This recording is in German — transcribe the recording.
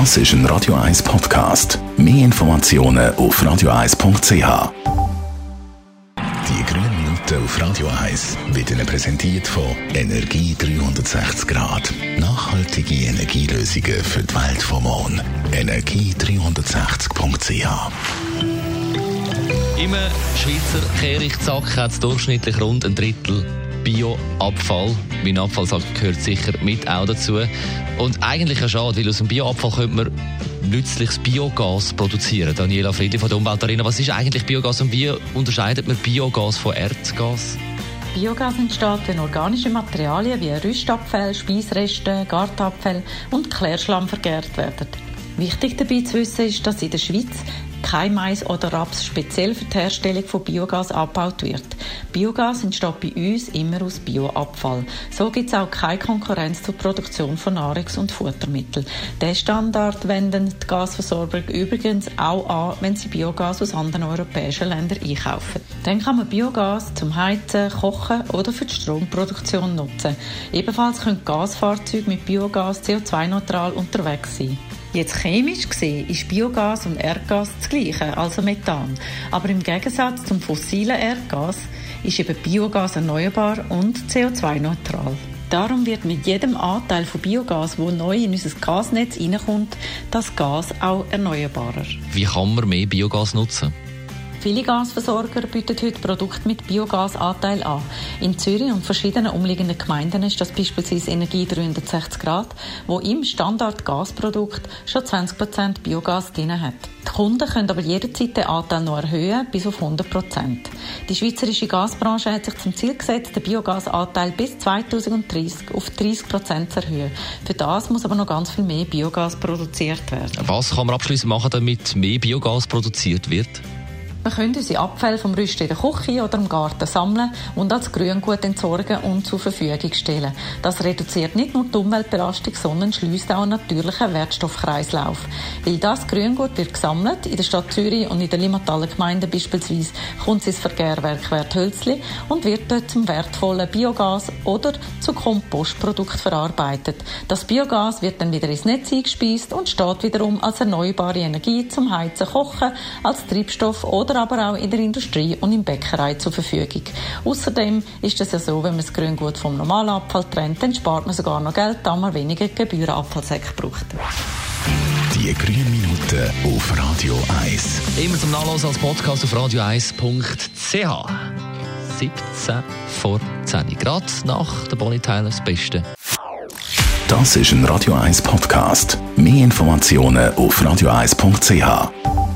Das ist ein Radio 1 Podcast. Mehr Informationen auf radio1.ch. Die grünen Minuten auf Radio 1 wird Ihnen präsentiert von Energie 360 Grad. Nachhaltige Energielösungen für die Welt vom Morgen. Energie360.ch Im Schweizer Kehrichtsack hat es durchschnittlich rund ein Drittel Bioabfall. Mein Abfallsack gehört sicher mit auch dazu. Und eigentlich ja schade, weil aus dem Bioabfall könnte man nützliches Biogas produzieren. Daniela Friedli von der Umweltarena, was ist eigentlich Biogas und wie unterscheidet man Biogas von Erdgas? Biogas entsteht, wenn organische Materialien wie Rüstabfälle, Speisreste, Gartabfälle und Klärschlamm vergärt werden. Wichtig dabei zu wissen ist, dass in der Schweiz kein Mais oder Raps speziell für die Herstellung von Biogas abgebaut wird. Biogas entsteht bei uns immer aus Bioabfall. So gibt es auch keine Konkurrenz zur Produktion von Nahrungs- und Futtermitteln. Den Standard wenden die Gasversorger übrigens auch an, wenn sie Biogas aus anderen europäischen Ländern einkaufen. Dann kann man Biogas zum Heizen, Kochen oder für die Stromproduktion nutzen. Ebenfalls können Gasfahrzeuge mit Biogas CO2-neutral unterwegs sein. Jetzt chemisch gesehen ist Biogas und Erdgas das gleiche, also Methan. Aber im Gegensatz zum fossilen Erdgas ist eben Biogas erneuerbar und CO2-neutral. Darum wird mit jedem Anteil von Biogas, wo neu in unser Gasnetz reinkommt, das Gas auch erneuerbarer. Wie kann man mehr Biogas nutzen? Viele Gasversorger bieten heute Produkte mit Biogasanteil an. In Zürich und verschiedenen umliegenden Gemeinden ist das beispielsweise Energie 360 Grad, wo im Standard Gasprodukt schon 20% Biogas drin hat. Die Kunden können aber jederzeit den Anteil noch erhöhen, bis auf 100%. Die schweizerische Gasbranche hat sich zum Ziel gesetzt, den Biogasanteil bis 2030 auf 30% zu erhöhen. Für das muss aber noch ganz viel mehr Biogas produziert werden. Was kann man abschließend machen, damit mehr Biogas produziert wird? Wir können unsere Abfälle vom Rüsten in der Küche oder im Garten sammeln und als Grüngut entsorgen und zur Verfügung stellen. Das reduziert nicht nur die Umweltbelastung, sondern schließt auch einen natürlichen Wertstoffkreislauf. Weil das Grüngut wird gesammelt, in der Stadt Zürich und in der Limataler Gemeinde beispielsweise, kommt es ins Verkehrwerk Werthölzli und wird dort zum wertvollen Biogas oder zu Kompostprodukt verarbeitet. Das Biogas wird dann wieder ins Netz eingespeist und steht wiederum als erneuerbare Energie zum Heizen, Kochen, als Treibstoff oder oder aber auch in der Industrie und in Bäckerei zur Verfügung. Außerdem ist es ja so, wenn man das Grüngut vom normalen Abfall trennt, dann spart man sogar noch Geld, da man weniger Gebührenabfallsäcke braucht. Die grünen Minuten auf Radio 1. Immer zum Nachlesen als Podcast auf radio1.ch. 17 vor 10 Grad nach der Bonnie Tyler das Beste. Das ist ein Radio 1 Podcast. Mehr Informationen auf radio1.ch.